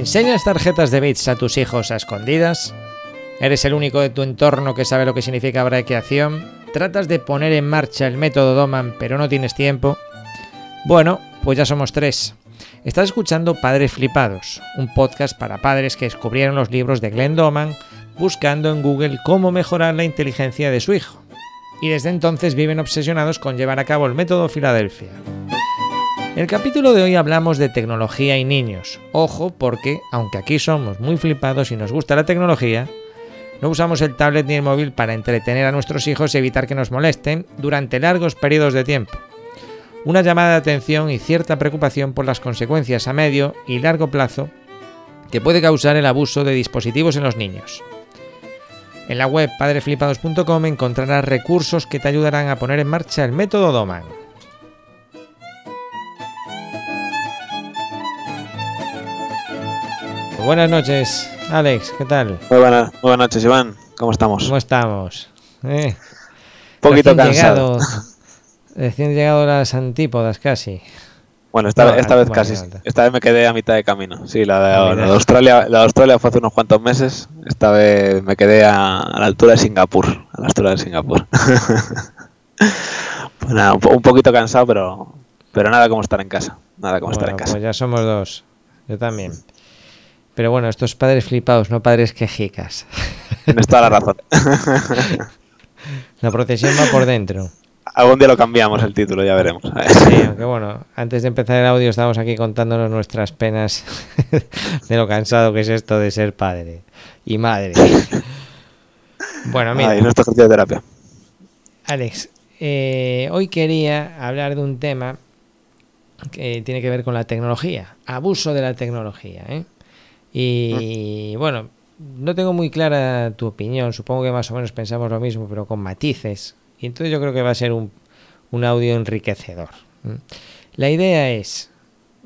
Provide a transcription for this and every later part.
¿Enseñas tarjetas de bits a tus hijos a escondidas? ¿Eres el único de tu entorno que sabe lo que significa braqueación? ¿Tratas de poner en marcha el método Doman pero no tienes tiempo? Bueno, pues ya somos tres. Estás escuchando Padres Flipados, un podcast para padres que descubrieron los libros de Glenn Doman buscando en Google cómo mejorar la inteligencia de su hijo. Y desde entonces viven obsesionados con llevar a cabo el método Filadelfia. En el capítulo de hoy hablamos de tecnología y niños. Ojo, porque aunque aquí somos muy flipados y nos gusta la tecnología, no usamos el tablet ni el móvil para entretener a nuestros hijos y evitar que nos molesten durante largos periodos de tiempo. Una llamada de atención y cierta preocupación por las consecuencias a medio y largo plazo que puede causar el abuso de dispositivos en los niños. En la web padreflipados.com encontrarás recursos que te ayudarán a poner en marcha el método Doman. Buenas noches, Alex, ¿qué tal? Muy, buenas noches, Iván. ¿Cómo estamos? ¿Cómo estamos? Eh, poquito cansado. recién llegado a las antípodas casi. Bueno, esta, esta vez casi. Esta vez me quedé a mitad de camino. Sí, la de, Australia, la de Australia fue hace unos cuantos meses. Esta vez me quedé a, la altura de Singapur. A la altura de Singapur. pues nada, un, poquito cansado, pero, pero nada como estar en casa. Nada como estar en casa. Pues ya somos dos. Yo también. Pero bueno, estos padres flipados, no padres quejicas. Tienes toda la razón. la procesión va por dentro. Algún día lo cambiamos el título, ya veremos. Sí, aunque bueno, antes de empezar el audio estábamos aquí contándonos nuestras penas de lo cansado que es esto de ser padre y madre. Bueno, mira. Ahí nuestro ejercicio de terapia. Alex, eh, hoy quería hablar de un tema que tiene que ver con la tecnología, abuso de la tecnología. ¿eh? Y bueno, no tengo muy clara tu opinión, supongo que más o menos pensamos lo mismo, pero con matices. Y entonces yo creo que va a ser un, audio enriquecedor. La idea es,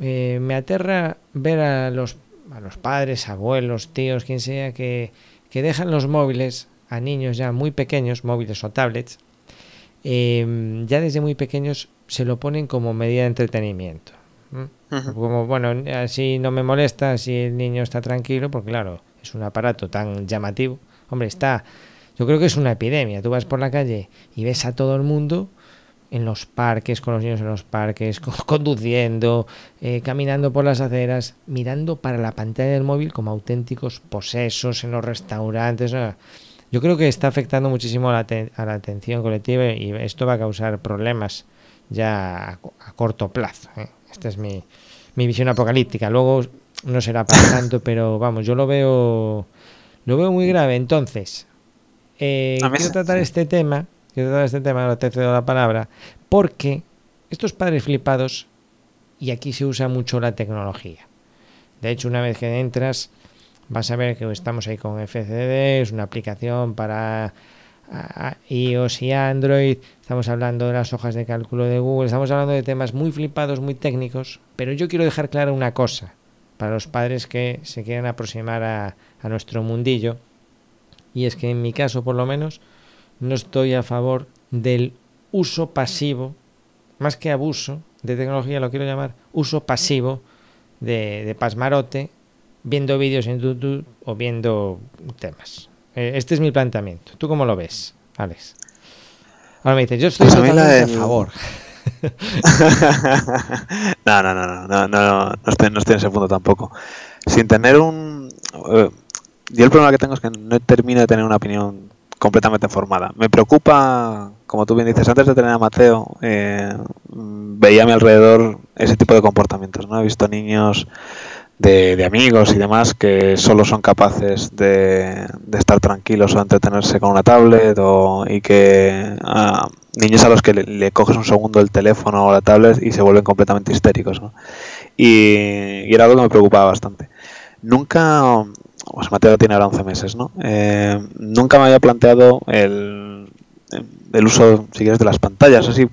eh, me aterra ver a los, a los padres, abuelos, tíos, quien sea, que, dejan los móviles a niños ya muy pequeños, móviles o tablets, em, ya desde muy pequeños se lo ponen como medida de entretenimiento. Como, bueno, así no me molesta si el niño está tranquilo, porque claro, es un aparato tan llamativo. Hombre, está yo creo que es una epidemia. Tú vas por la calle y ves a todo el mundo en los parques, con los niños en los parques, conduciendo, eh, caminando por las aceras, mirando para la pantalla del móvil como auténticos posesos en los restaurantes. Yo creo que está afectando muchísimo a la, atención colectiva y esto va a causar problemas ya a, corto plazo. ¿eh? Esta es mi, mi visión apocalíptica. Luego no será para tanto, pero vamos, yo lo veo, lo veo muy grave. Entonces, eh, quiero tratar este tema, quiero tratar este tema, ahora te cedo la palabra, porque estos padres flipados, y aquí se usa mucho la tecnología. De hecho, una vez que entras, vas a ver que estamos ahí con FCD, es una aplicación para iOS y Android, estamos hablando de las hojas de cálculo de Google, estamos hablando de temas muy flipados, muy técnicos, pero yo quiero dejar clara una cosa para los padres que se quieran aproximar a nuestro mundillo y es que en mi caso por lo menos no estoy a favor del uso pasivo, más que abuso de tecnología, lo quiero llamar uso pasivo de, pasmarote, viendo vídeos en YouTube o viendo temas. Eh, este es mi planteamiento. ¿Tú cómo lo ves, Alex? Ahora me dices, yo estoy pues totalmente a, favor. no, no, no, no, no, no, no, estoy, no estoy en ese punto tampoco. Sin tener un... Eh, yo el problema que tengo es que no termino de tener una opinión completamente formada. Me preocupa, como tú bien dices, antes de tener a Mateo, eh, veía a mi alrededor ese tipo de comportamientos. ¿no? He visto niños de, amigos y demás que solo son capaces de, estar tranquilos o entretenerse con una tablet o, y que niños a los que le, coges un segundo el teléfono o la tablet y se vuelven completamente histéricos. Y, y era algo que me preocupaba bastante. Nunca, pues Mateo tiene ahora 11 meses, ¿no? Eh, nunca me había planteado el, el uso, si quieres, de las pantallas, así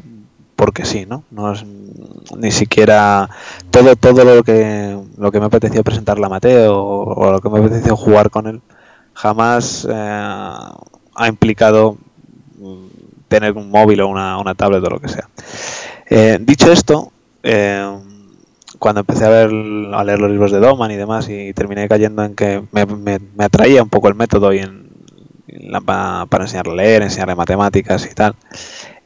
porque sí, ¿no? No es ni siquiera todo todo lo que lo que me apeteció presentarle a Mateo o, lo que me apeteció jugar con él jamás eh, ha implicado tener un móvil o una, una tablet o lo que sea. Eh, dicho esto, cuando empecé a ver a leer los libros de Doman y demás y terminé cayendo en que me, me, atraía un poco el método y en, para, enseñarle a leer, enseñarle matemáticas y tal.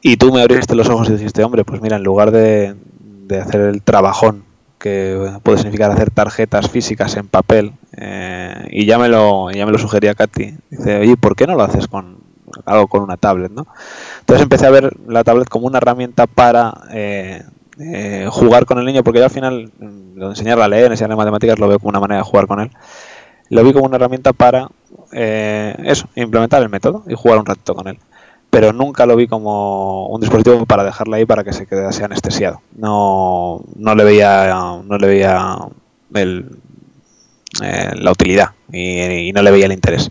Y tú me abriste los ojos y dijiste, hombre, pues mira, en lugar de, de hacer el trabajón que puede significar hacer tarjetas físicas en papel, eh, y ya me lo ya me lo sugería Katy. Dice, oye, ¿por qué no lo haces con algo con una tablet? ¿no? Entonces empecé a ver la tablet como una herramienta para eh, eh, jugar con el niño, porque yo al final, mm, enseñarle a leer, enseñarle matemáticas, lo veo como una manera de jugar con él. Lo vi como una herramienta para eso, implementar el método y jugar un ratito con él pero nunca lo vi como un dispositivo para dejarla ahí para que se quedase anestesiado. No, no le veía, no le veía el, eh, la utilidad y, no le veía el interés.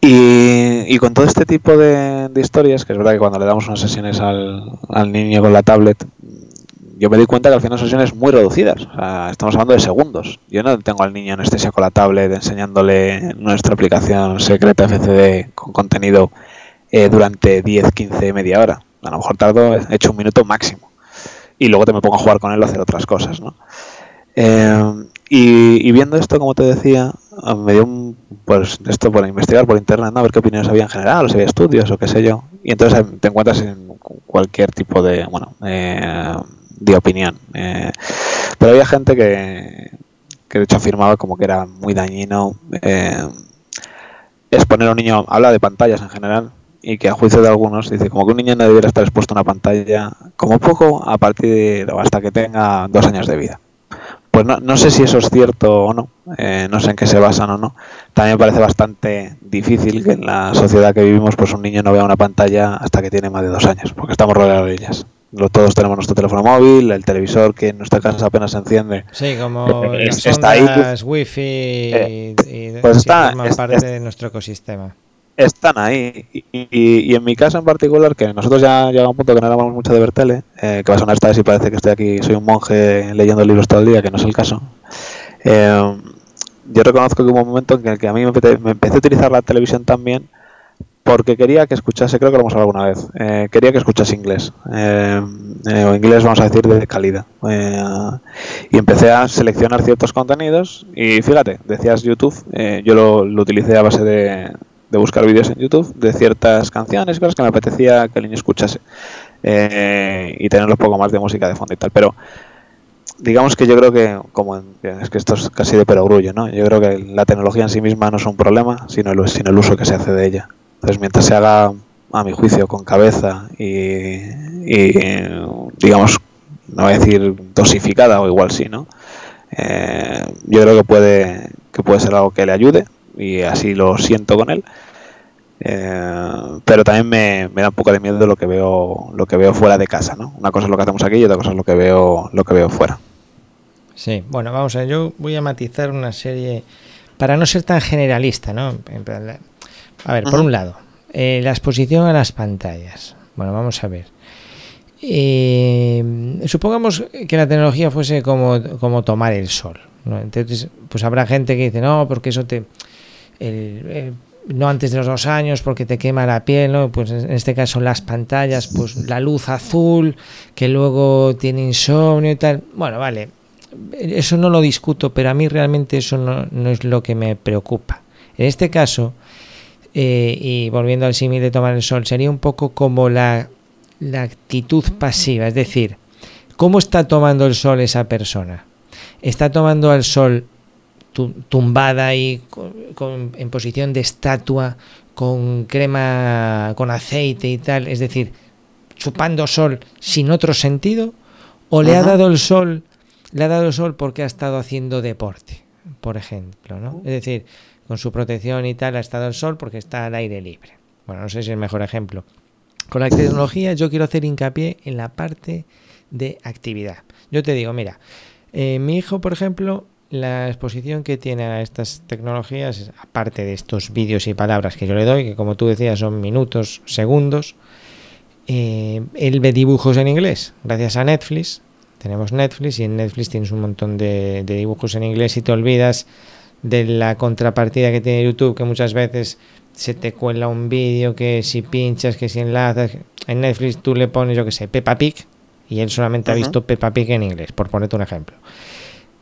Y, con todo este tipo de, historias, que es verdad que cuando le damos unas sesiones al, al, niño con la tablet, yo me di cuenta que al final sesiones muy reducidas. estamos hablando de segundos. Yo no tengo al niño anestesia con la tablet enseñándole nuestra aplicación secreta FCD con contenido eh, durante 10, 15, media hora. A lo mejor tardo, he hecho un minuto máximo. Y luego te me pongo a jugar con él a hacer otras cosas, ¿no? Eh, y, viendo esto, como te decía, me dio un, pues esto por investigar por internet, ¿no? ver qué opiniones había en general, o si había estudios o qué sé yo. Y entonces eh, te encuentras en cualquier tipo de, bueno, de opinión. pero había gente que, que de hecho afirmaba como que era muy dañino exponer a un niño, habla de pantallas en general, y que a juicio de algunos dice como que un niño no debería estar expuesto a una pantalla como poco a partir de hasta que tenga dos años de vida. Pues no, no sé si eso es cierto o no, eh, no sé en qué se basan o no. También me parece bastante difícil que en la sociedad que vivimos pues un niño no vea una pantalla hasta que tiene más de dos años, porque estamos rodeados de ellas. Todos tenemos nuestro teléfono móvil, el televisor que en nuestra casa apenas se enciende. Sí, como las está ahí, wifi eh, y, pues está, parte de nuestro ecosistema están ahí. Y, en mi caso en particular, que nosotros ya llegamos a un punto que no hablamos mucho de ver tele, eh, que va a sonar esta vez y parece que estoy aquí, soy un monje leyendo libros todo el día, que no es el caso. Eh, yo reconozco que hubo un momento en el que a mí me, empecé a utilizar la televisión también porque quería que escuchase, creo que lo hemos hablado alguna vez, eh, quería que escuchase inglés, o inglés vamos a decir de calidad. y empecé a seleccionar ciertos contenidos y fíjate, decías YouTube, yo lo, lo, utilicé a base de, de buscar vídeos en YouTube de ciertas canciones, cosas que me apetecía que el niño escuchase eh, y tener un poco más de música de fondo y tal. Pero digamos que yo creo que, como es que esto es casi de perogrullo, ¿no? Yo creo que la tecnología en sí misma no es un problema, sino el, sino el uso que se hace de ella. Entonces, mientras se haga, a mi juicio, con cabeza y, digamos, no voy a decir dosificada o igual sí, ¿no? Eh, yo creo que puede, que puede ser algo que le ayude, y así lo siento con él. Eh, pero también me, da un poco de miedo lo que veo lo que veo fuera de casa, ¿no? Una cosa es lo que hacemos aquí y otra cosa es lo que veo lo que veo fuera. Sí, bueno, vamos a ver, yo voy a matizar una serie para no ser tan generalista, ¿no? A ver, por un lado, eh, la exposición a las pantallas. Bueno, vamos a ver. Eh, supongamos que la tecnología fuese como, como tomar el sol. ¿no? Entonces, pues habrá gente que dice, no, porque eso te no antes de los dos años porque te quema la piel, ¿no? Pues en este caso las pantallas, pues la luz azul, que luego tiene insomnio y tal. Bueno, vale, eso no lo discuto, pero a mí realmente eso no, es lo que me preocupa. En este caso, eh, y volviendo al símil de tomar el sol, sería un poco como la, la actitud pasiva, es decir, ¿cómo está tomando el sol esa persona? ¿Está tomando el sol tumbada y en posición de estatua, con crema, con aceite y tal, es decir, chupando sol sin otro sentido, o le ha dado el sol, le ha dado el sol porque ha estado haciendo deporte, por ejemplo, ¿no? Es decir, con su protección y tal ha estado el sol porque está al aire libre. Bueno, no sé si es el mejor ejemplo. Con la tecnología yo quiero hacer hincapié en la parte de actividad. Yo te digo, mira, eh, mi hijo, por ejemplo, la exposición que tiene a estas tecnologías, aparte de estos vídeos y palabras que yo le doy, que como tú decías son minutos, segundos, eh, él ve dibujos en inglés, gracias a Netflix. Tenemos Netflix y en Netflix tienes un montón de, dibujos en inglés y te olvidas de la contrapartida que tiene YouTube, que muchas veces se te cuela un vídeo que si pinchas, que si enlazas. En Netflix tú le pones, yo que sé, Peppa Pig y él solamente ha visto Peppa Pig en inglés, por ponerte un ejemplo.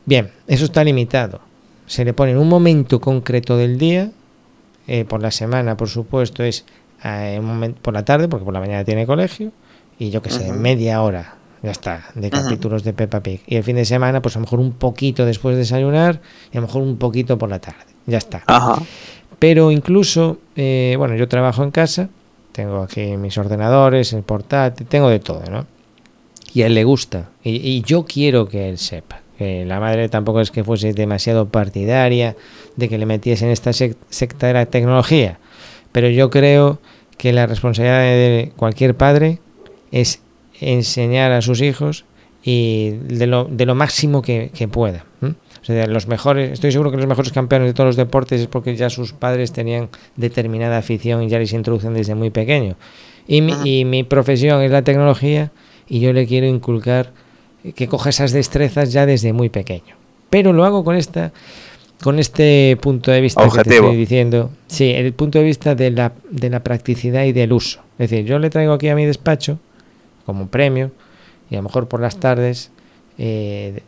Bien, eso está limitado. Se le pone en un momento concreto del día, eh, por la semana, por supuesto, es eh, por la tarde, porque por la mañana tiene colegio, y yo que sé, media hora, ya está, de capítulos de Peppa Pig. Y el fin de semana, pues a lo mejor un poquito después de desayunar y a lo mejor un poquito por la tarde, ya está. Pero incluso, eh, bueno, yo trabajo en casa, tengo aquí mis ordenadores, el portátil, tengo de todo, ¿no? Y a él le gusta, y, yo quiero que él sepa. Que la madre tampoco es que fuese demasiado partidaria de que le metiese en esta secta de la tecnología, pero yo creo que la responsabilidad de cualquier padre es enseñar a sus hijos y de lo, de lo máximo que, pueda. O sea, los mejores, estoy seguro que los mejores campeones de todos los deportes es porque ya sus padres tenían determinada afición y ya les introducen desde muy pequeño. Y mi, y mi profesión es la tecnología y yo le quiero inculcar que coja esas destrezas ya desde muy pequeño. Pero lo hago con esta con este punto de vista que te estoy diciendo. Sí, el punto de vista de la, de la practicidad y del uso. Es decir, yo le traigo aquí a mi despacho como premio y a lo mejor por las tardes eh,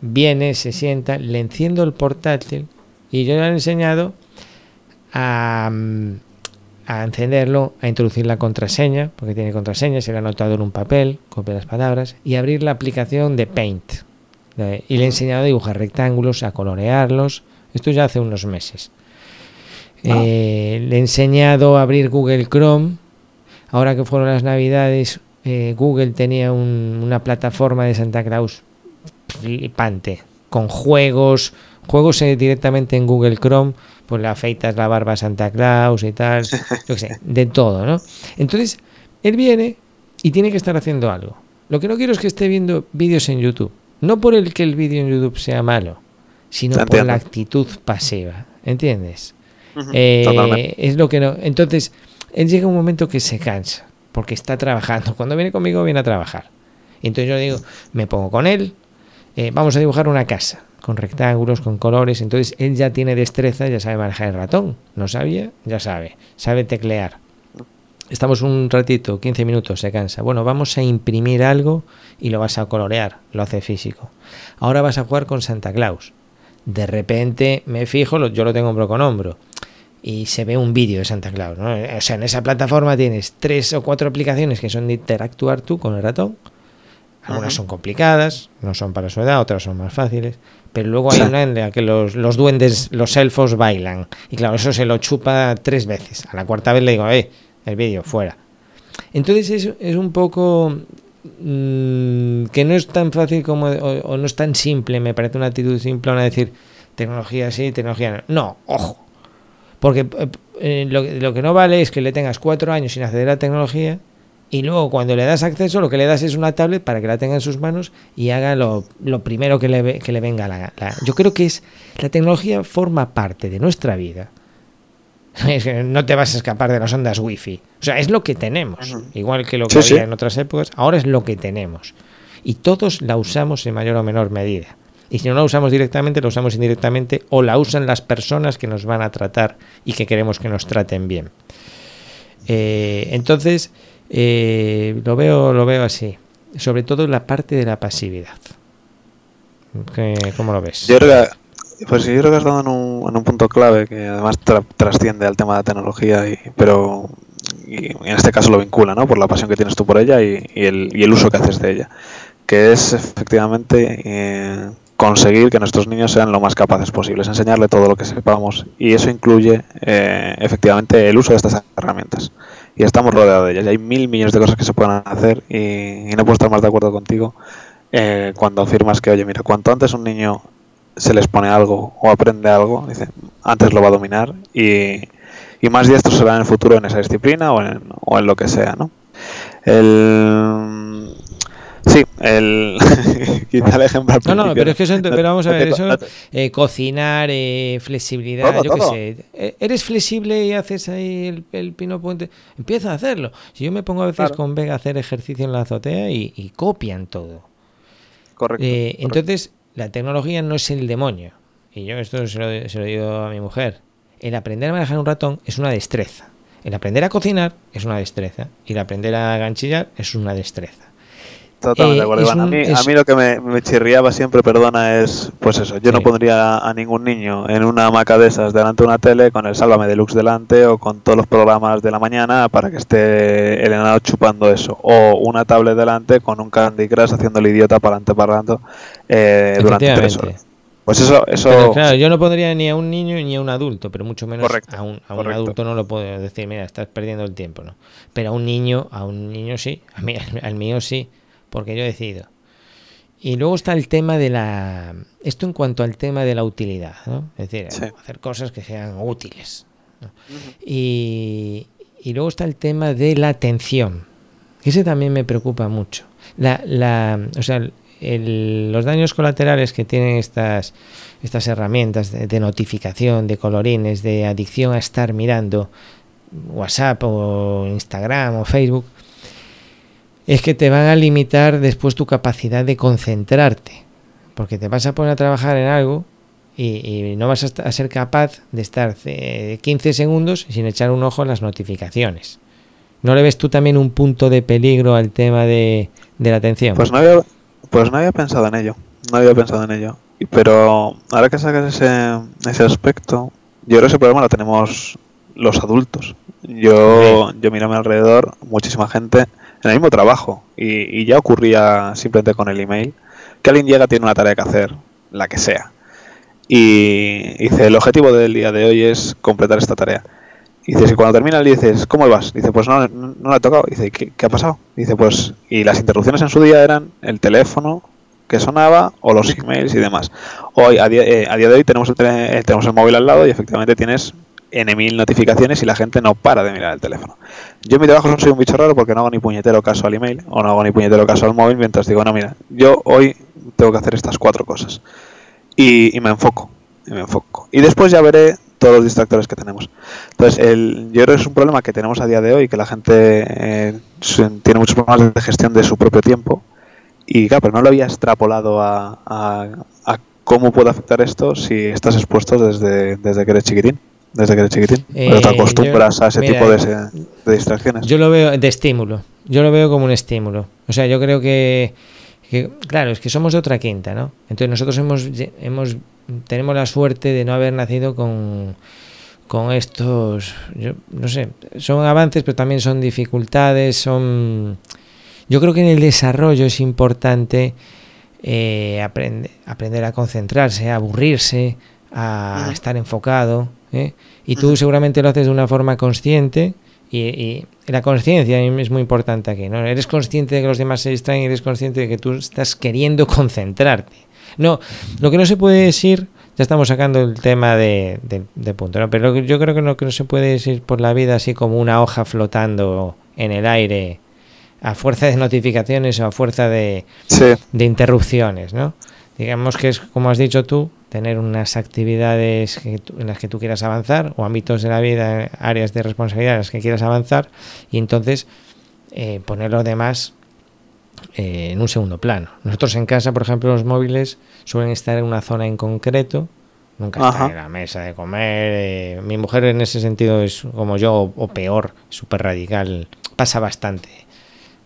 viene, se sienta, le enciendo el portátil y yo le he enseñado a, a encenderlo, a introducir la contraseña, porque tiene contraseña, se le ha anotado en un papel, copia las palabras, y abrir la aplicación de Paint. Y le he enseñado a dibujar rectángulos, a colorearlos. Esto ya hace unos meses. Ah. Eh, le he enseñado a abrir Google Chrome. Ahora que fueron las navidades, eh, Google tenía una plataforma de Santa Claus flipante, con juegos, juegos eh, directamente en Google Chrome, pues le afeitas la barba a Santa Claus y tal, yo sé, de todo, ¿no? Entonces, él viene y tiene que estar haciendo algo. Lo que no quiero es que esté viendo vídeos en YouTube, no por el que el vídeo en YouTube sea malo, sino por la actitud pasiva, ¿entiendes? Eh, es lo que no. Entonces, él llega un momento que se cansa porque está trabajando. Cuando viene conmigo viene a trabajar. Entonces yo digo, me pongo con él, eh, vamos a dibujar una casa, con rectángulos, con colores. Entonces él ya tiene destreza, ya sabe manejar el ratón. No sabía, ya sabe, sabe teclear. Estamos un ratito, 15 minutos, se cansa. Bueno, vamos a imprimir algo y lo vas a colorear, lo hace físico. Ahora vas a jugar con Santa Claus. De repente me fijo, yo lo tengo hombro con hombro y se ve un vídeo de Santa Claus. ¿no? O sea, en esa plataforma tienes tres o cuatro aplicaciones que son de interactuar tú con el ratón. Algunas son complicadas, no son para su edad, otras son más fáciles. Pero luego hay una en la que los, los, duendes, los elfos bailan. Y claro, eso se lo chupa tres veces. A la cuarta vez le digo, eh, el vídeo, fuera. Entonces es, es un poco mm, que no es tan fácil como, o, no es tan simple, me parece una actitud simple, a decir tecnología sí, tecnología no. No, ojo, porque eh, eh, lo, que no vale es que le tengas cuatro años sin acceder a la tecnología y luego cuando le das acceso lo que le das es una tablet para que la tenga en sus manos y haga lo, primero que le, que le venga la, la, Yo creo que es la tecnología forma parte de nuestra vida. no te vas a escapar de las ondas wifi. O sea, es lo que tenemos. Igual que lo que había en otras épocas, ahora es lo que tenemos. Y todos la usamos en mayor o menor medida. Y si no la usamos directamente, la usamos indirectamente o la usan las personas que nos van a tratar y que queremos que nos traten bien. Eh, entonces, eh, lo, veo, lo veo así. Sobre todo la parte de la pasividad. ¿Cómo lo ves? Yo creo que, pues yo creo que has dado en un, punto clave que además trasciende al tema de la tecnología, y, pero en este caso lo vincula, ¿no? Por la pasión que tienes tú por ella y, el, y el, uso que haces de ella. Que es efectivamente eh, conseguir que nuestros niños sean lo más capaces posibles, enseñarle todo lo que sepamos y eso incluye eh, efectivamente el uso de estas herramientas. Y estamos rodeados de ellas. Y hay mil millones de cosas que se pueden hacer y, no puedo estar más de acuerdo contigo eh, cuando afirmas que, oye, mira, cuanto antes un niño se les pone algo o aprende algo, dice, antes lo va a dominar y, y más esto será en el futuro en esa disciplina o en, o en lo que sea, ¿no? El, Sí, el, quizá el ejemplo. No, no, pero es que eso, pero vamos a ver, eso, eh, cocinar, eh, flexibilidad, yo qué sé. Eh, ¿Eres flexible y haces ahí el, el, pino puente? Empieza a hacerlo. Si yo me pongo a veces con Vega a hacer ejercicio en la azotea y, copian todo. Correcto, Entonces, la tecnología no es el demonio. Y yo esto se lo, se lo digo a mi mujer. El aprender a manejar un ratón es una destreza. El aprender a cocinar es una destreza. Y el aprender a ganchillar es una destreza Totalmente Eh, de acuerdo. A mí, es- a mí lo que me, me chirriaba siempre, perdona, es pues eso. Yo no pondría a ningún niño en una hamaca de esas delante de una tele con el Sálvame Deluxe delante o con todos los programas de la mañana para que esté el enano chupando eso. O una tablet delante con un Candy Crush haciendo el idiota para adelante para adelante eh, durante tres horas. Pues eso, eso Pero claro, yo no pondría ni a un niño ni a un adulto, pero mucho menos Correcto, a un, a un adulto no lo puedo decir, mira, estás perdiendo el tiempo, ¿no? Pero a un niño, a un niño sí, a mí, al mío sí, porque yo decido. Y luego está el tema de la... Esto en cuanto al tema de la utilidad, ¿no? Es decir, Sí. hacer cosas que sean útiles. ¿no? Y, y luego está el tema de la atención. Ese también me preocupa mucho. La, la, o sea, el- los daños colaterales que tienen estas, estas herramientas de, de notificación, de colorines, de adicción a estar mirando WhatsApp o Instagram o Facebook, es que te van a limitar después tu capacidad de concentrarte. Porque te vas a poner a trabajar en algo y, y no vas a, ser capaz de estar eh, 15 segundos sin echar un ojo a las notificaciones. ¿No le ves tú también un punto de peligro al tema de, de la atención? Pues no había, pues no había pensado en ello. No había pensado en ello. Pero ahora que sacas ese, ese aspecto, yo creo que ese problema lo tenemos los adultos. Yo, yo miro a mi alrededor, muchísima gente en el mismo trabajo. Y, ya ocurría simplemente con el email, que alguien llega, tiene una tarea que hacer, la que sea. Y dice, el objetivo del día de hoy es completar esta tarea. Y dices, y cuando termina día dices, ¿cómo vas? Dice, pues no, no, no la he tocado. Dice, ¿qué, ha pasado? Dice, pues, y las interrupciones en su día eran el teléfono que sonaba o los emails y demás. Hoy, a día, eh, a día de hoy, tenemos el, eh, tenemos el móvil al lado y efectivamente tienes N notificaciones y la gente no para de mirar el teléfono. Yo en mi trabajo soy un bicho raro porque no hago ni puñetero caso al email o no hago ni puñetero caso al móvil mientras digo, no, mira, yo hoy tengo que hacer estas cuatro cosas. Y, me enfoco, y me enfoco. Y después ya veré todos los distractores que tenemos. Entonces, el, yo creo que es un problema que tenemos a día de hoy, que la gente eh, tiene muchos problemas de gestión de su propio tiempo. Y claro, pero no lo había extrapolado a, a- a cómo puede afectar esto si estás expuesto desde, desde que eres chiquitín. Desde que eres chiquitín. pero te Eh, acostumbras yo- a ese mira, tipo de, ese- de distracciones. Yo lo veo de estímulo. Yo lo veo como un estímulo. O sea, yo creo que, que, claro, es que somos de otra quinta, ¿no? Entonces nosotros hemos, hemos tenemos la suerte de no haber nacido con con estos, yo no sé, son avances, pero también son dificultades, son yo creo que en el desarrollo es importante eh, aprende- aprender a concentrarse, a aburrirse, a estar enfocado. ¿Eh? Y tú seguramente lo haces de una forma consciente. Y, y la conciencia es muy importante aquí. ¿no? Eres consciente de que los demás se distraen y eres consciente de que tú estás queriendo concentrarte. No, lo que no se puede decir, ya estamos sacando el tema de, de- de punto, ¿no? pero yo creo que lo que no se puede es ir por la vida así como una hoja flotando en el aire a fuerza de notificaciones o a fuerza de, Sí, de interrupciones, ¿no? Digamos que es, como has dicho tú, tener unas actividades que tú- en las que tú quieras avanzar o ámbitos de la vida, áreas de responsabilidad en las que quieras avanzar y entonces eh, poner lo demás eh, en un segundo plano. Nosotros en casa, por ejemplo, los móviles suelen estar en una zona en concreto, nunca están en la mesa de comer. eh, mi mujer en ese sentido es como yo o, o peor, súper radical, pasa bastante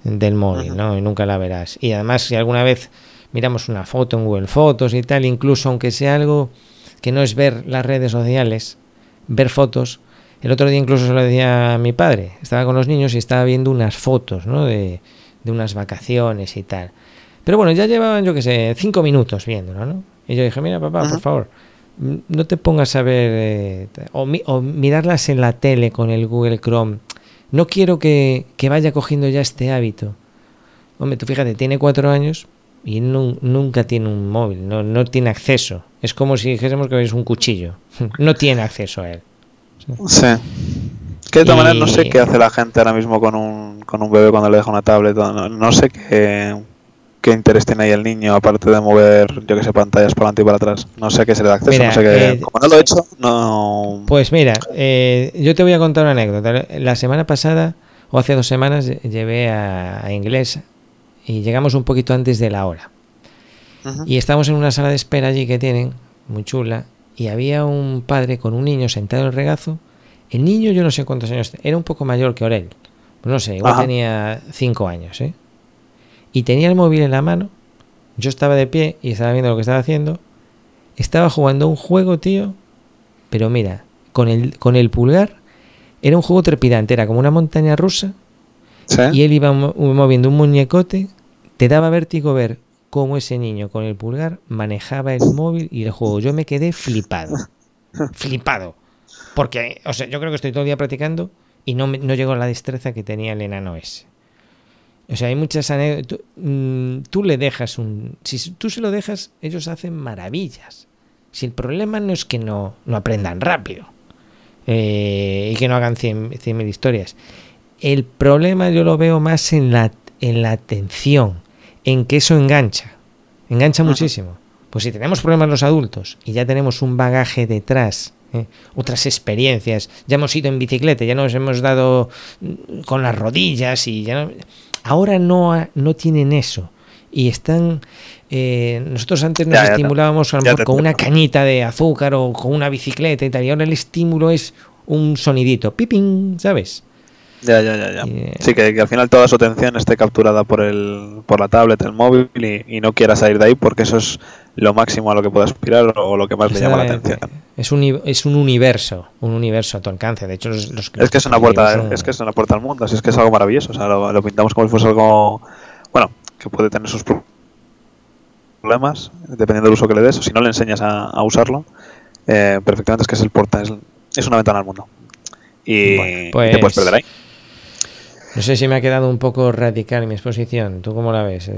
del móvil. ¿no? Y nunca la verás. Y además, si alguna vez miramos una foto en Google Fotos y tal, incluso aunque sea algo que no es ver las redes sociales, ver fotos. El otro día incluso se lo decía a mi padre, estaba con los niños y estaba viendo unas fotos, ¿no? De, de unas vacaciones y tal. Pero bueno, ya llevaban, yo qué sé, cinco minutos viéndolo, ¿no? Y yo dije, mira papá, por favor, no te pongas a ver, eh, o, mi- o mirarlas en la tele con el Google Chrome. No quiero que, que vaya cogiendo ya este hábito. Hombre, tú fíjate, tiene cuatro años y nu- nunca tiene un móvil, no, no tiene acceso. Es como si dijésemos que es un cuchillo. No tiene acceso a él. sí. Que de todas Y- maneras no sé qué hace la gente ahora mismo con un, con un bebé cuando le deja una tablet. No, no sé qué, qué interés tiene ahí el niño, aparte de mover, yo que sé, pantallas para adelante y para atrás. No sé qué se le da acceso, Mira, no sé qué. eh, como no lo he hecho, no. Pues mira, eh, yo te voy a contar una anécdota. La semana pasada, o hace dos semanas, llevé a, a inglés y llegamos un poquito antes de la hora. Y estamos en una sala de espera allí que tienen, muy chula, y había un padre con un niño sentado en el regazo. El niño, yo no sé cuántos años, era un poco mayor que Orel. No sé, igual Ajá. tenía cinco años, ¿eh? y tenía el móvil en la mano. Yo estaba de pie y estaba viendo lo que estaba haciendo. Estaba jugando un juego, tío. Pero mira, con el, con el pulgar era un juego trepidante, era como una montaña rusa. Y él iba moviendo un muñecote. Te daba vértigo ver cómo ese niño con el pulgar manejaba el móvil y el juego. Yo me quedé flipado. flipado. Porque, o sea, yo creo que estoy todo el día practicando y no, no llegó a la destreza que tenía el enano ese. O sea, hay muchas anécdotas. Mm, tú, le dejas un. Si tú se lo dejas, ellos hacen maravillas. Si el problema no es que no, no aprendan rápido eh, y que no hagan 100.000 mil historias. El problema yo lo veo más en la, en la atención, en que eso engancha. Engancha muchísimo. Pues si tenemos problemas los adultos y ya tenemos un bagaje detrás, ¿eh? otras experiencias, ya hemos ido en bicicleta, ya nos hemos dado mm, con las rodillas y ya no Ahora no, no tienen eso. Y están. Eh, nosotros antes nos estimulábamos con una cañita de azúcar o con una bicicleta y tal. Y ahora el estímulo es un sonidito. Piping, ¿sabes? Ya, ya, ya. ya. Eh, sí, que, al final toda su atención esté capturada por, el, por la tablet, el móvil y, no quiera salir de ahí porque eso es lo máximo a lo que pueda aspirar o lo que más le llama la atención. Es un, es un universo, un universo a tu alcance. De hecho, los, es que es una puerta, es que es una puerta al mundo, así es que es algo maravilloso. O sea, lo, pintamos como si fuese algo, bueno, que puede tener sus problemas dependiendo del uso que le des. O si no le enseñas a, usarlo, eh, perfectamente es que es el porta, es, una ventana al mundo. Y, pues, te puedes perder ahí. No sé si me ha quedado un poco radical mi exposición. ¿Tú cómo la ves?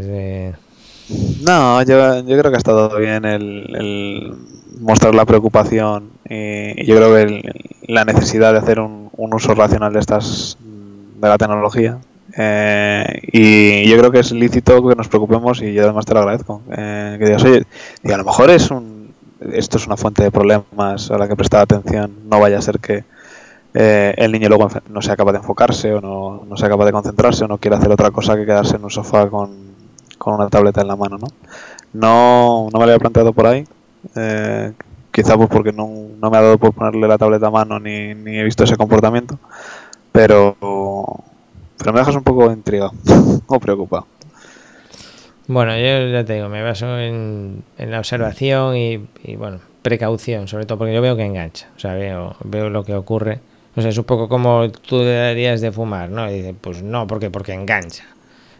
No, yo, creo que ha estado bien el, mostrar la preocupación y, yo creo que la necesidad de hacer un, uso racional de estas de la tecnología eh, y yo creo que es lícito que nos preocupemos y yo además te lo agradezco eh, que y a lo mejor es esto es una fuente de problemas a la que prestar atención no vaya a ser que eh, el niño luego no sea capaz de enfocarse o no, no sea capaz de concentrarse o no quiere hacer otra cosa que quedarse en un sofá con, con una tableta en la mano, ¿no? No, no me lo había planteado por ahí. Eh, quizá pues porque no, no, me ha dado por ponerle la tableta a mano ni, ni he visto ese comportamiento. Pero, pero me dejas un poco intrigado o preocupado. Bueno, yo ya te digo, me baso en, en la observación y, y, bueno, precaución, sobre todo porque yo veo que engancha, o sea, veo, veo lo que ocurre es un poco como tú darías de fumar, ¿no? Y dice, pues no, ¿por qué? Porque engancha.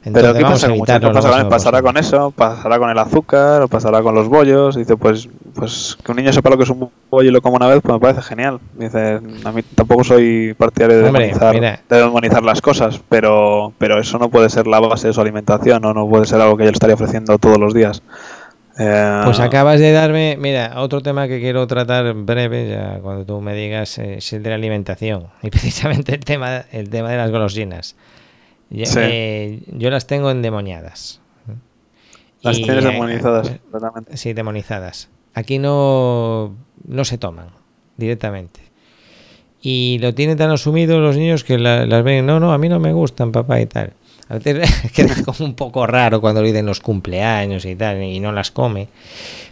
Entonces, Pero vamos a evitarlo. Pasará, pasará con eso, pasará con el azúcar, o pasará con los bollos. Dice, pues, pues que un niño sepa lo que es un bollo y lo coma una vez, pues me parece genial. Dice, a mí tampoco soy partidario de, demonizar, de demonizar las cosas, pero, pero eso no puede ser la base de su alimentación, o no puede ser algo que yo le estaría ofreciendo todos los días. Pues eh, acabas de darme, mira, otro tema que quiero tratar breve, ya cuando tú me digas, eh, es el de la alimentación y precisamente el tema, el tema de las golosinas. Eh, yo las tengo endemoniadas. Las tienes demonizadas, Sí, demonizadas. Aquí no, no se toman directamente. Y lo tienen tan asumido los niños que las ven, no, no, a mí no me gustan, papá y tal. A veces queda como un poco raro cuando lo dicen los cumpleaños y tal, y no las come.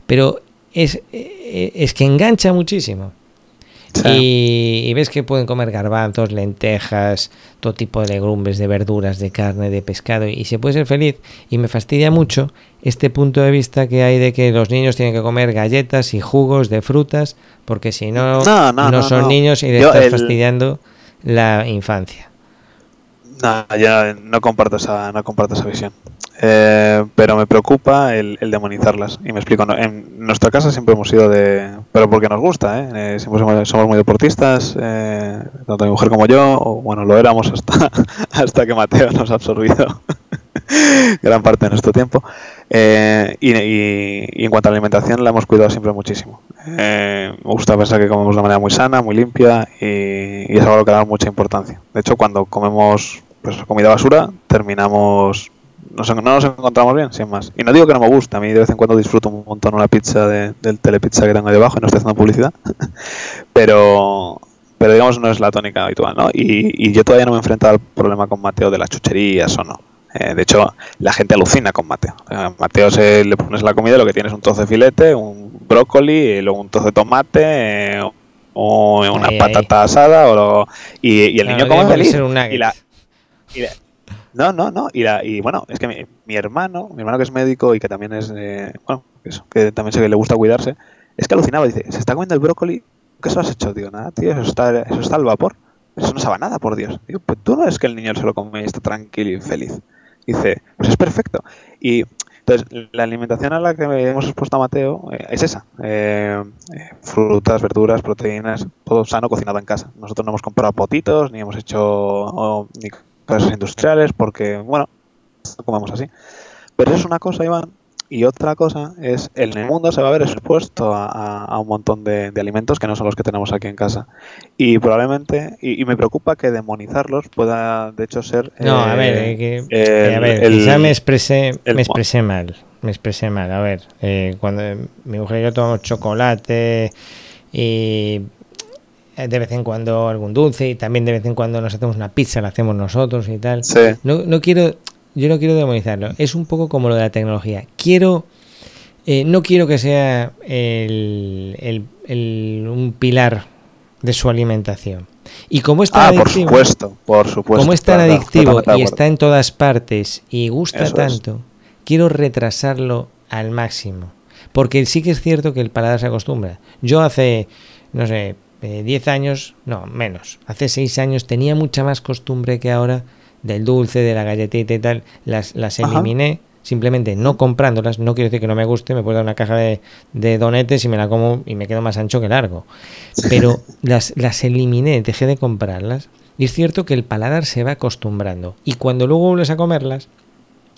Pero es, eh, es que engancha muchísimo. Y, ves que pueden comer garbanzos, lentejas, todo tipo de legumbres, de verduras, de carne, de pescado, y se puede ser feliz. Y me fastidia mucho este punto de vista que hay de que los niños tienen que comer galletas y jugos de frutas, porque si no, no, son niños y le estás fastidiando la infancia. No, ya no comparto esa, no comparto esa visión. Eh, pero me preocupa el, demonizarlas. Y me explico, en nuestra casa siempre hemos sido de... Pero porque nos gusta, ¿eh? eh somos, muy deportistas, eh, tanto mi mujer como yo, o, bueno, lo éramos hasta, hasta que Mateo nos ha absorbido gran parte de nuestro tiempo. Eh, y, en cuanto a la alimentación, la hemos cuidado siempre muchísimo. Eh, me gusta pensar que comemos de manera muy sana, muy limpia y, es algo que da mucha importancia. De hecho, cuando comemos pues comida basura, terminamos no nos encontramos bien, sin más. Y no digo que no me gusta, a mí de vez en cuando disfruto un montón una pizza de, del telepizza que tengo ahí debajo y no estoy haciendo publicidad, pero pero digamos no es la tónica habitual, ¿no? Y, yo todavía no me he enfrentado al problema con Mateo de las chucherías o no. Eh, de hecho, la gente alucina con Mateo. Mateo se le pones la comida, lo que tienes es un trozo de filete, un brócoli, luego un trozo de tomate, eh, o una patata asada, o y, el niño come feliz. Y la, No, no, no. Y, la- y bueno, es que mi, mi hermano, mi hermano que es médico y que también es, eh, bueno, eso, que también sé que le gusta cuidarse, es que alucinaba. Dice, se está comiendo el brócoli. ¿Qué eso has hecho? Digo, nada, tío, eso está, eso está al vapor. Eso no sabe nada, por Dios. Digo, pues tú no es que el niño se lo come y está tranquilo y feliz. Dice, pues es perfecto. Y entonces, la alimentación a la que hemos expuesto a Mateo eh, es esa. Eh, eh, frutas, verduras, proteínas, todo sano cocinado en casa. Nosotros no hemos comprado potitos, ni hemos hecho ni cosas industriales, porque, bueno, no comemos así. Pero es una cosa, Iván. Y otra cosa es, en el mundo se va a ver expuesto a, a- a un montón de, de alimentos que no son los que tenemos aquí en casa. Y probablemente, y, y me preocupa que demonizarlos pueda, de hecho, ser... No, a ver, eh, que, el- que, a ver, el- quizá me expresé, el- me expresé mal. Me expresé mal. A ver, eh, cuando mi mujer y yo tomamos chocolate y de vez en cuando algún dulce y también de vez en cuando nos hacemos una pizza, la hacemos nosotros y tal. Sí. No, no quiero, yo no quiero demonizarlo. Es un poco como lo de la tecnología. Quiero, eh, no quiero que sea el, el- el- un pilar de su alimentación. Y como es tan Ah, por adictivo- supuesto, por supuesto. como es tan Claro, adictivo y está en todas partes y gusta Eso es. tanto, quiero retrasarlo al máximo. Porque sí que es cierto que el paladar se acostumbra. Yo hace, no sé, eh, 10 años, no, menos, hace 6 años tenía mucha más costumbre que ahora del dulce, de la galletita y tal. Las, las Ajá. eliminé simplemente no comprándolas. No quiero decir que no me guste, me puedo dar una caja de, de donetes y me la como y me quedo más ancho que largo. Pero las, las eliminé, dejé de comprarlas. Y es cierto que el paladar se va acostumbrando. Y cuando luego vuelves a comerlas,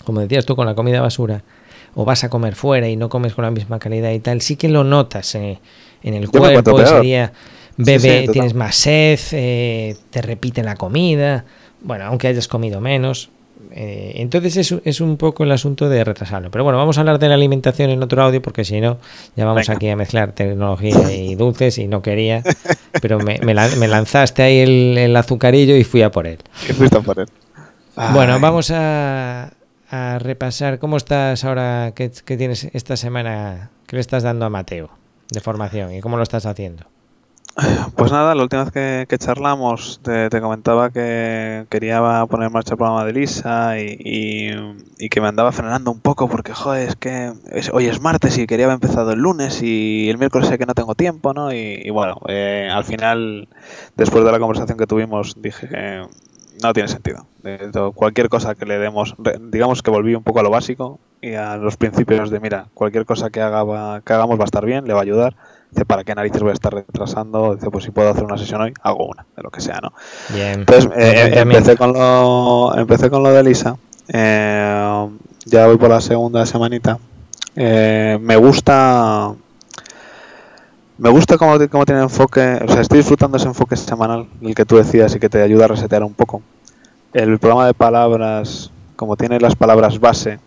como decías tú con la comida basura, o vas a comer fuera y no comes con la misma calidad y tal, sí que lo notas eh, en el Yo cuerpo, ese día bebe, sí, tienes más sed, eh, te repite la comida, bueno, aunque hayas comido menos. eh, entonces es, es un poco el asunto de retrasarlo. Pero bueno, vamos a hablar de la alimentación en otro audio porque si no, ya vamos Venga. aquí a mezclar tecnología y dulces y no quería. Pero me, me lan- me lanzaste ahí el, el azucarillo y fui a por él. ¿Qué fuiste a poner? Bueno, Ay, vamos a, a repasar cómo estás ahora, qué, qué tienes esta semana, qué le estás dando a Mateo de formación y cómo lo estás haciendo. Pues nada, la última vez que, charlamos te, comentaba que quería poner en marcha el programa de Lisa y, que me andaba frenando un poco porque, joder, es que hoy es martes y quería haber empezado el lunes y el miércoles sé que no tengo tiempo, ¿no? Y, bueno, eh, al final, después de la conversación que tuvimos, dije que no tiene sentido. Cualquier cosa que le demos, digamos que volví un poco a lo básico y a los principios de, mira, cualquier cosa que, haga que hagamos va a estar bien, le va a ayudar. Dice, ¿para qué narices voy a estar retrasando? Dice, pues si puedo hacer una sesión hoy, hago una, de lo que sea, ¿no? Bien. Entonces, eh, eh, empecé, con lo, empecé con lo de Lisa. Eh, ya voy por la segunda semanita. Eh, me gusta. Me gusta cómo, cómo tiene enfoque. O sea, estoy disfrutando ese enfoque semanal, el que tú decías y que te ayuda a resetear un poco. El programa de palabras, como tiene las palabras base,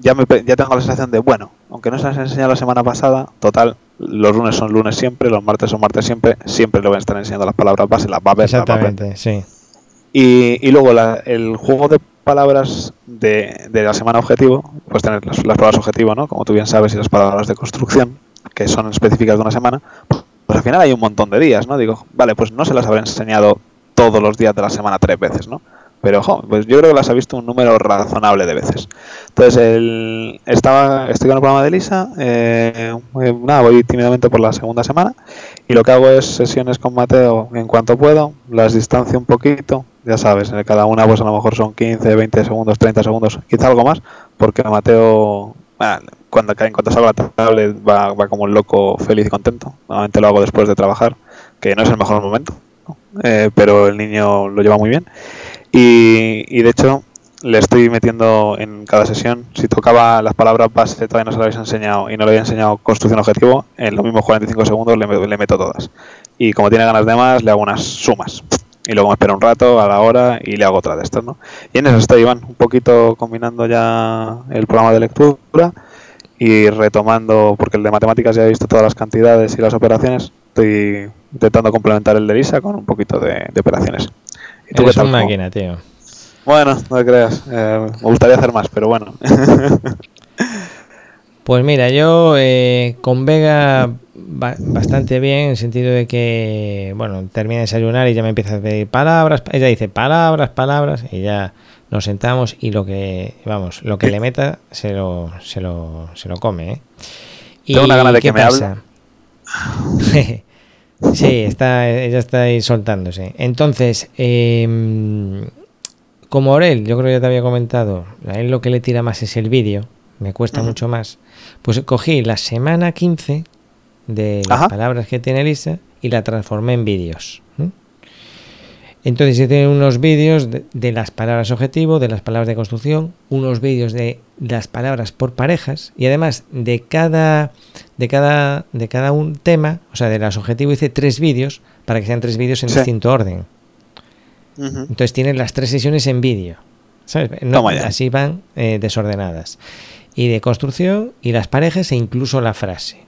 ya, me, ya tengo la sensación de, bueno, aunque no se las he enseñado la semana pasada, total, los lunes son lunes siempre, los martes son martes siempre, siempre le voy a estar enseñando las palabras base, las va a ver, a ver. Exactamente, sí. Y, y luego la- el juego de palabras de, de la semana objetivo, pues tener las, las palabras objetivo, ¿no? Como tú bien sabes, y las palabras de construcción, que son específicas de una semana, pues al final hay un montón de días, ¿no? Digo, vale, pues no se las habré enseñado todos los días de la semana tres veces, ¿no? Pero, pues yo creo que las ha visto un número razonable de veces. Entonces, el, estaba, estoy con el programa de Lisa, eh, eh, nada, voy tímidamente por la segunda semana y lo que hago es sesiones con Mateo en cuanto puedo, las distancio un poquito, ya sabes, cada una pues a lo mejor son 15, 20 segundos, 30 segundos, quizá algo más, porque Mateo, ah, cuando, en cuanto salgo a la tablet va, como un loco feliz y contento. Normalmente lo hago después de trabajar, que no es el mejor momento. Eh, pero el niño lo lleva muy bien. Y, y de hecho le estoy metiendo en cada sesión, si tocaba las palabras base todavía no se lo habéis enseñado y no le había enseñado construcción objetivo, en los mismos 45 segundos le, me- le meto todas. Y como tiene ganas de más, le hago unas sumas. Y luego me espero un rato a la hora y le hago otra de estas, ¿no? Y en eso estoy, Iván, un poquito combinando ya el programa de lectura y retomando, porque el de matemáticas ya he visto todas las cantidades y las operaciones, estoy intentando complementar el de Lisa con un poquito de operaciones. ¿Y tú qué Eres tal? un ¿Cómo- máquina, tío. bueno, no te creas. eh, me gustaría hacer más, pero bueno. Pues mira, yo eh, con Vega ba- bastante bien, en el sentido de que, bueno, termina de desayunar y ya me empieza a pedir palabras. Ella dice palabras, palabras, y ya nos sentamos y lo que, vamos, lo que le meta se lo, se lo, se lo come. ¿eh? Y, Tengo una gana de que me pasa? sí, está, ella está ahí soltándose. Entonces, eh, como Aurel, yo creo que ya te había comentado, a él lo que le tira más es el vídeo, me cuesta mucho más. Pues cogí la semana 15 de las palabras que tiene Elisa y la transformé en vídeos. Entonces se tienen unos vídeos de, las palabras objetivo, de las palabras de construcción, unos vídeos de las palabras por parejas y además de cada de cada de cada un tema, o sea, de las objetivos hice tres vídeos para que sean tres vídeos en distinto orden. Entonces tienen las tres sesiones en vídeo. así van eh, desordenadas. Y de construcción y las parejas e incluso la frase.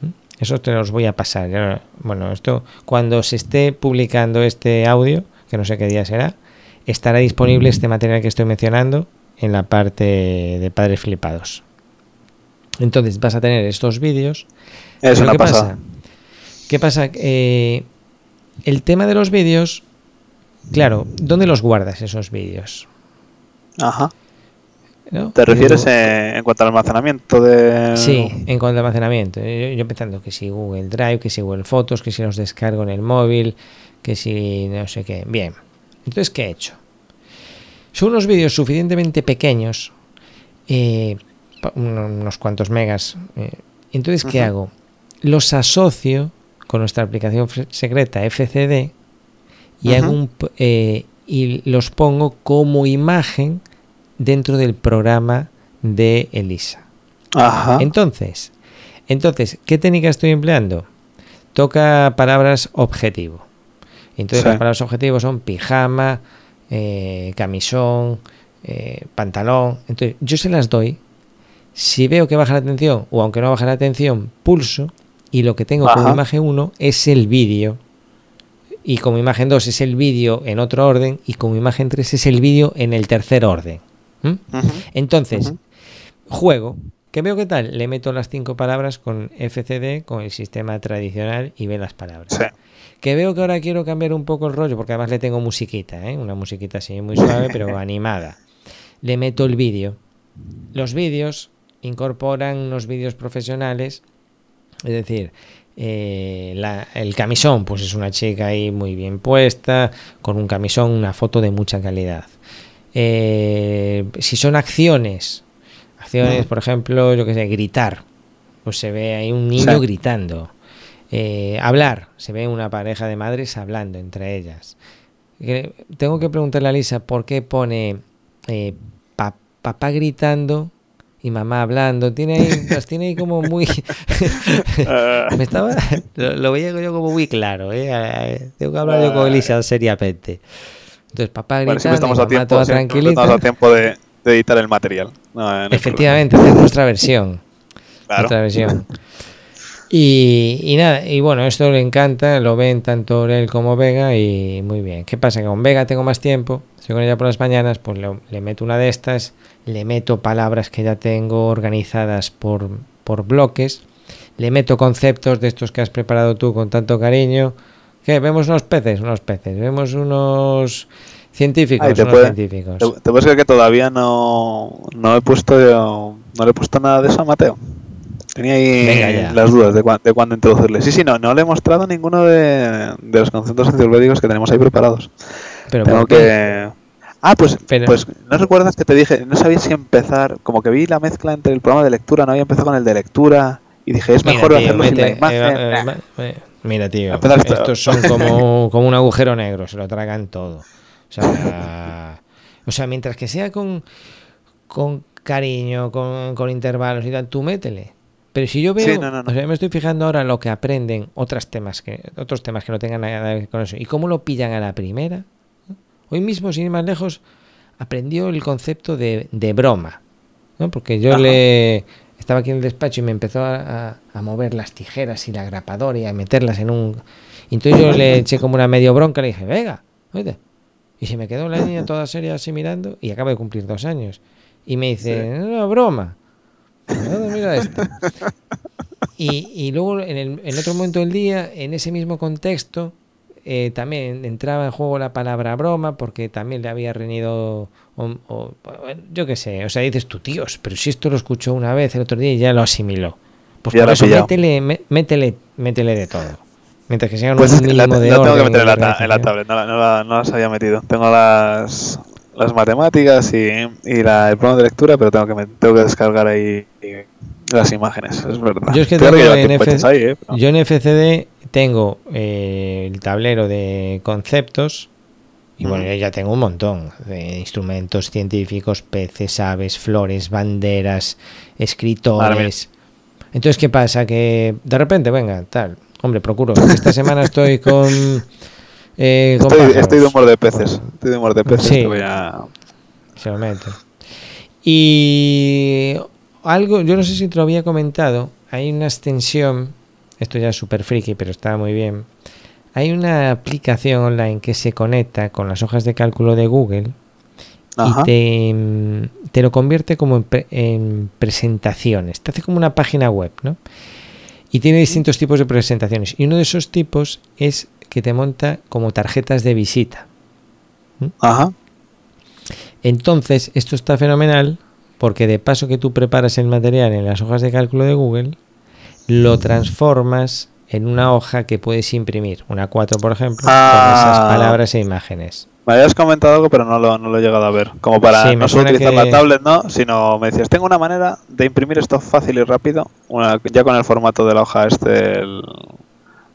¿Mm? Eso te los voy a pasar. Bueno, esto cuando se esté publicando este audio, que no sé qué día será, estará disponible este material que estoy mencionando en la parte de padres flipados. Entonces vas a tener estos vídeos. Eso ¿qué pasa? ¿Qué pasa? Eh, el tema de los vídeos Claro, ¿dónde los guardas esos vídeos? Ajá. ¿Te refieres en, cuanto al almacenamiento de...? Sí, en cuanto al almacenamiento. Yo, pensando que si Google Drive, que si Google Fotos, que si los descargo en el móvil, que si no sé qué. Bien. Entonces, ¿qué he hecho? Son unos vídeos suficientemente pequeños, eh, unos cuantos megas. Eh, entonces, ¿qué hago? Los asocio con nuestra aplicación secreta FCD y, eh, y los pongo como imagen dentro del programa de Elisa. Entonces, entonces, ¿qué técnica estoy empleando? Toca palabras objetivo. Entonces las palabras objetivo son pijama, eh, camisón, eh, pantalón. Entonces yo se las doy. Si veo que baja la atención o aunque no baja la atención, pulso y lo que tengo como imagen 1 es el vídeo. Y como imagen 2 es el vídeo en otro orden y como imagen 3 es el vídeo en el tercer orden. Entonces, juego, que veo qué tal, le meto las cinco palabras con FCD, con el sistema tradicional y ve las palabras. Que veo que ahora quiero cambiar un poco el rollo, porque además le tengo musiquita, ¿eh? una musiquita así muy suave, pero animada. Le meto el vídeo. Los vídeos incorporan unos vídeos profesionales, es decir, eh, el camisón, pues es una chica ahí muy bien puesta, con un camisón, una foto de mucha calidad. Eh, si son acciones, acciones, por ejemplo, yo que sé, gritar, pues se ve ahí un niño gritando. Eh, hablar, se ve una pareja de madres hablando entre ellas. Tengo que preguntarle a Lisa por qué pone papá gritando y mamá hablando. Tiene ahí, tiene ahí como muy. me estaba, lo, veía yo como muy claro. ¿eh? Tengo que hablar yo con Elisa seriamente. Entonces, papá gritando, estamos a tiempo, toda tranquilita. Estamos a tiempo de, editar el material. Efectivamente, hacer nuestra versión. Nuestra versión. Y, y, nada, y bueno, esto le encanta, lo ven tanto él como Vega y muy bien. ¿Qué pasa? Que con Vega tengo más tiempo, estoy con ella por las mañanas, pues le meto una de estas le meto palabras que ya tengo organizadas por, por bloques, le meto conceptos de estos que has preparado tú con tanto cariño. ¿Qué? ¿Vemos unos peces? Unos peces. ¿Vemos unos científicos? te científicos. Te, puedes que todavía no, no he puesto no le he puesto nada de eso a Mateo. Tenía ahí las dudas de, de cuándo introducirle. Sí, sí, no, no le he mostrado ninguno de, de los conceptos enciclopédicos que tenemos ahí preparados. Pero Tengo que... Ah, pues, pues no recuerdas que te dije, no sabía si empezar, como que vi la mezcla entre el programa de lectura, no había empezado con el de lectura y dije, es mejor hacerlo sin la imagen. Eh, eh, mira, tío, estos son como, como un agujero negro, se lo tragan todo. O sea, o sea mientras que sea con, con cariño, con, con intervalos y tal, tú métele. Pero si yo veo, O sea, me estoy fijando ahora en lo que aprenden otros temas que otros temas que no tengan nada que ver con eso y cómo lo pillan a la primera. Hoy mismo, sin ir más lejos, aprendió el concepto de, broma, ¿no? Porque yo le estaba aquí en el despacho y me empezó a, mover las tijeras y la grapadora y a meterlas en un... Y entonces yo le eché como una medio bronca, le dije, venga. Y se me quedó la niña toda seria así mirando y acaba de cumplir dos años. Y me dice, no, broma. Mira esto. Y, y luego en, el, en otro momento del día, en ese mismo contexto, eh, también entraba en juego la palabra broma porque también le había reñido, o- o- yo qué sé, o sea, dices tú, tíos, pero si esto lo escuchó una vez el otro día y ya lo asimiló. Pues Ya por eso métele, mé- métele, métele de todo. Mientras que sea Pues un es que la, mínimo de la tengo que orden meter en la, en la organización. tablet, no, no no las había metido. Tengo las, las matemáticas y, y la, el programa de lectura, pero tengo que, me- tengo que descargar ahí las imágenes, es verdad. Yo es que Claro tengo lleva en, tiempo F- hechas ahí, ¿eh? Pero- yo en FCD tengo eh, el tablero de conceptos y bueno, yo ya tengo un montón de instrumentos científicos, peces, aves, flores, banderas, escritores. Entonces, ¿qué pasa? Que de repente, venga, tal. Hombre, procuro. Esta semana estoy con... eh, Estoy, estoy de humor de peces. Estoy de humor de peces. Sí. voy a- Se lo mete. Y algo, yo no sé si te lo había comentado, hay una extensión, esto ya es súper friki, pero está muy bien. Hay una aplicación online que se conecta con las hojas de cálculo de Google Ajá. y te, te lo convierte como en, pre- en presentaciones. Te hace como una página web, ¿no? Y tiene distintos tipos de presentaciones. Y uno de esos tipos es que te monta como tarjetas de visita. Ajá. Entonces, esto está fenomenal porque de paso que tú preparas el material en las hojas de cálculo de Google, lo transformas en una hoja que puedes imprimir, una 4 por ejemplo, Ah. con esas palabras e imágenes. Me habías comentado algo, pero no lo, no lo he llegado a ver. Como para Sí, no solo utilizar que- la tablet, ¿no? Sino me decías, tengo una manera de imprimir esto fácil y rápido, una- ya con el formato de la hoja este el-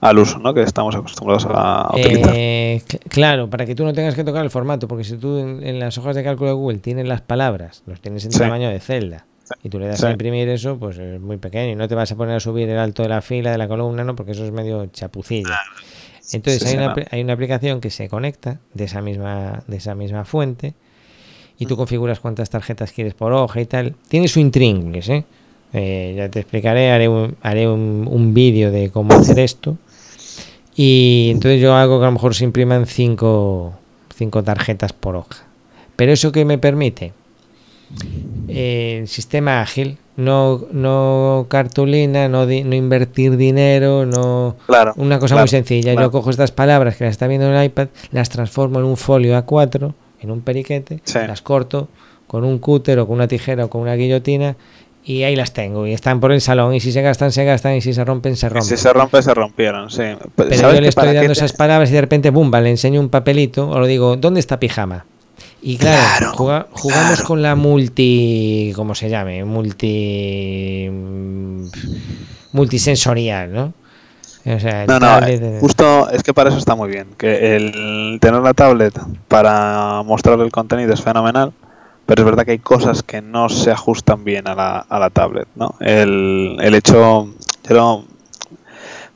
al uso, ¿no? Que estamos acostumbrados a, a utilizar. Eh, cl- claro, para que tú no tengas que tocar el formato, porque si tú en, en las hojas de cálculo de Google tienes las palabras, los tienes en Sí. tamaño de celda, y tú le das a imprimir eso, pues es muy pequeño y no te vas a poner a subir el alto de la fila, de la columna, ¿no? Porque eso es medio chapucillo. Entonces Sí, hay, una, hay una aplicación que se conecta de esa misma, de esa misma fuente y tú configuras cuántas tarjetas quieres por hoja y tal. Tiene su intríngulis, ¿eh? Eh, ya te explicaré, haré un, haré un, un vídeo de cómo hacer esto. Y entonces yo hago que a lo mejor se impriman cinco, cinco tarjetas por hoja. Pero eso que me permite, eh, el sistema ágil, no, no cartulina, no, di- no invertir dinero, no... Claro. Una cosa claro, muy sencilla, claro. yo cojo estas palabras que las está viendo en el iPad, las transformo en un folio A4, en un periquete, Sí. las corto con un cúter o con una tijera o con una guillotina y ahí las tengo y están por el salón y si se gastan, se gastan y si se rompen, se rompen. Si se rompe, se rompieron, sí. Pero ¿Sabes yo le estoy dando te- esas palabras y de repente, ¡bumba! Le enseño un papelito o le digo, ¿dónde está pijama? Y claro, Claro, juga- jugamos claro. con la multi. ¿Cómo se llame? Multi. mm, multisensorial, ¿no? O sea, No, no, eh, justo es que para eso está muy bien. Que el tener la tablet para mostrar el contenido es fenomenal, pero es verdad que hay cosas que no se ajustan bien a la, a la tablet, ¿no? El, el hecho, yo no-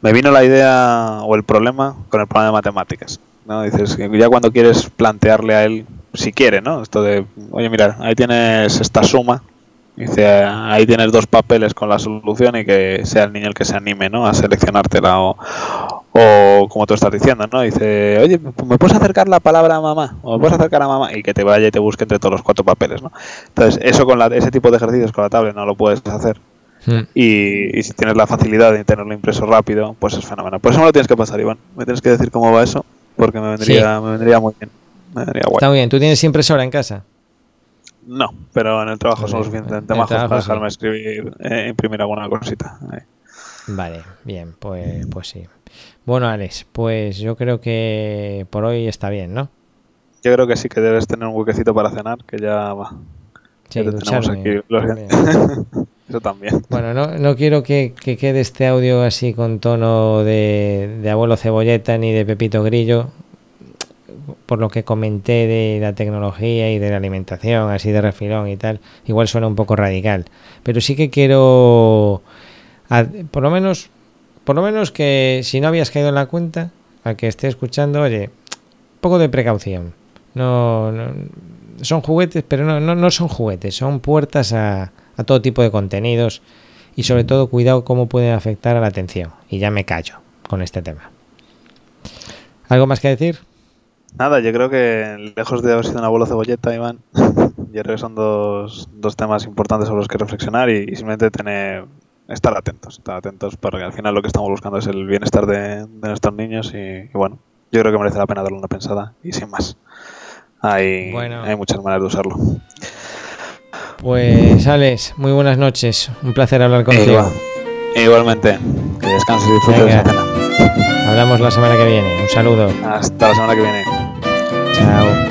me vino la idea o el problema con el problema de matemáticas, ¿no? Dices que ya cuando quieres plantearle a él, si quiere, ¿no? Esto de, oye, mira, ahí tienes esta suma, Dice, ahí tienes dos papeles con la solución y que sea el niño el que se anime, ¿no? A seleccionártela o, o como tú estás diciendo, ¿no? Dice, oye, ¿me puedes acercar la palabra a mamá? ¿O me puedes acercar a mamá? Y que te vaya y te busque entre todos los cuatro papeles, ¿no? Entonces, eso con la, ese tipo de ejercicios con la tablet no lo puedes hacer. mm, Y, y si tienes la facilidad de tenerlo impreso rápido, pues es fenomenal. Por eso me lo tienes que pasar, Iván. Me tienes que decir cómo va eso, porque me vendría, me vendría muy bien. Guay. Está muy bien. ¿Tú tienes impresora en casa? No, pero en el trabajo son suficientemente majos para sí. dejarme escribir, eh, imprimir alguna cosita. Vale, bien, pues, pues sí. Bueno, Alex, pues yo creo que por hoy está bien, ¿no? Yo creo que sí que debes tener un huequecito para cenar, que ya va. Sí, Ya te tenemos aquí, lo también. Eso también. Bueno, no, no quiero que, que quede este audio así con tono de, de abuelo cebolleta ni de Pepito Grillo, por lo que comenté de la tecnología y de la alimentación, así de refilón y tal. Igual suena un poco radical, pero sí que quiero, por lo menos, por lo menos que si no habías caído en la cuenta, a que esté escuchando, oye, un poco de precaución. No, no- son juguetes, pero no, no, no son juguetes, son puertas a, a todo tipo de contenidos y sobre todo cuidado cómo pueden afectar a la atención. Y ya me callo con este tema. ¿Algo más que decir? Nada, yo creo que lejos de haber sido un abuelo cebolleta, Iván, yo creo que son dos, dos temas importantes sobre los que reflexionar y, simplemente tener, estar atentos, estar atentos porque al final lo que estamos buscando es el bienestar de, nuestros niños y, bueno, yo creo que merece la pena darle una pensada y sin más. Hay, muchas maneras de usarlo. Pues Alex, muy buenas noches, un placer hablar contigo. Igualmente, que descanses y disfrutes de la cena. Hablamos la semana que viene. Un saludo. Hasta la semana que viene. towel.